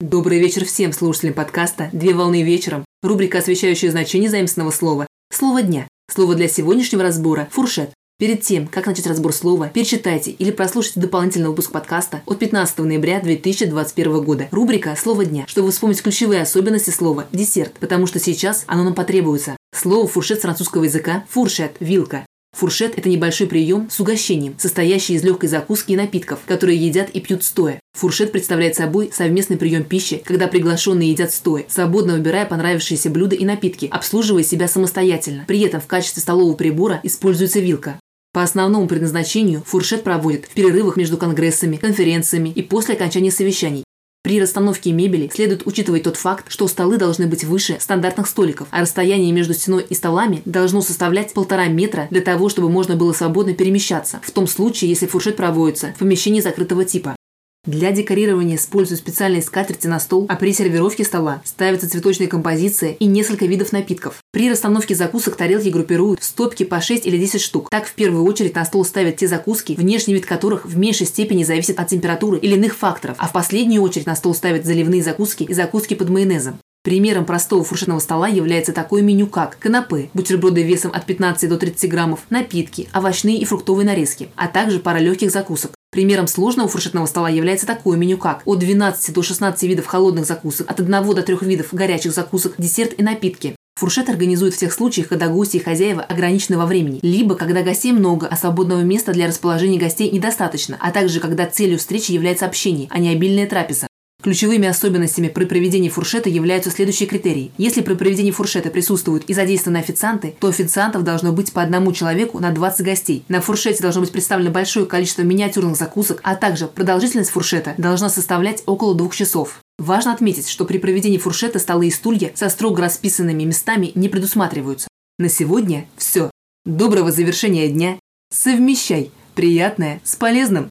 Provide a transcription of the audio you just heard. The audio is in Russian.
Добрый вечер всем слушателям подкаста «Две волны вечером». Рубрика, освещающая значение заимственного слова. Слово дня. Слово для сегодняшнего разбора – фуршет. Перед тем, как начать разбор слова, перечитайте или прослушайте дополнительный выпуск подкаста от 15 ноября 2021 года. Рубрика «Слово дня», чтобы вспомнить ключевые особенности слова «десерт», потому что сейчас оно нам потребуется. Слово «фуршет» с французского языка – «фуршет» – «вилка». Фуршет – это небольшой прием с угощением, состоящий из легкой закуски и напитков, которые едят и пьют стоя. Фуршет представляет собой совместный прием пищи, когда приглашенные едят стоя, свободно выбирая понравившиеся блюда и напитки, обслуживая себя самостоятельно. При этом в качестве столового прибора используется вилка. По основному предназначению фуршет проводят в перерывах между конгрессами, конференциями и после окончания совещаний. При расстановке мебели следует учитывать тот факт, что столы должны быть выше стандартных столиков, а расстояние между стеной и столами должно составлять полтора метра для того, чтобы можно было свободно перемещаться, в том случае, если фуршет проводится в помещении закрытого типа. Для декорирования используют специальные скатерти на стол, а при сервировке стола ставятся цветочные композиции и несколько видов напитков. При расстановке закусок тарелки группируют в стопки по 6 или 10 штук. Так, в первую очередь на стол ставят те закуски, внешний вид которых в меньшей степени зависит от температуры или иных факторов, а в последнюю очередь на стол ставят заливные закуски и закуски под майонезом. Примером простого фуршетного стола является такое меню, как канапе, бутерброды весом от 15 до 30 граммов, напитки, овощные и фруктовые нарезки, а также пара легких закусок. Примером сложного фуршетного стола является такое меню, как от 12 до 16 видов холодных закусок, от 1 до 3 видов горячих закусок, десерт и напитки. Фуршет организуют в тех случаях, когда гости и хозяева ограничены во времени, либо когда гостей много, а свободного места для расположения гостей недостаточно, а также когда целью встречи является общение, а не обильная трапеза. Ключевыми особенностями при проведении фуршета являются следующие критерии. Если при проведении фуршета присутствуют и задействованы официанты, то официантов должно быть по одному человеку на 20 гостей. На фуршете должно быть представлено большое количество миниатюрных закусок, а также продолжительность фуршета должна составлять около двух часов. Важно отметить, что при проведении фуршета столы и стулья со строго расписанными местами не предусматриваются. На сегодня все. Доброго завершения дня. Совмещай приятное с полезным.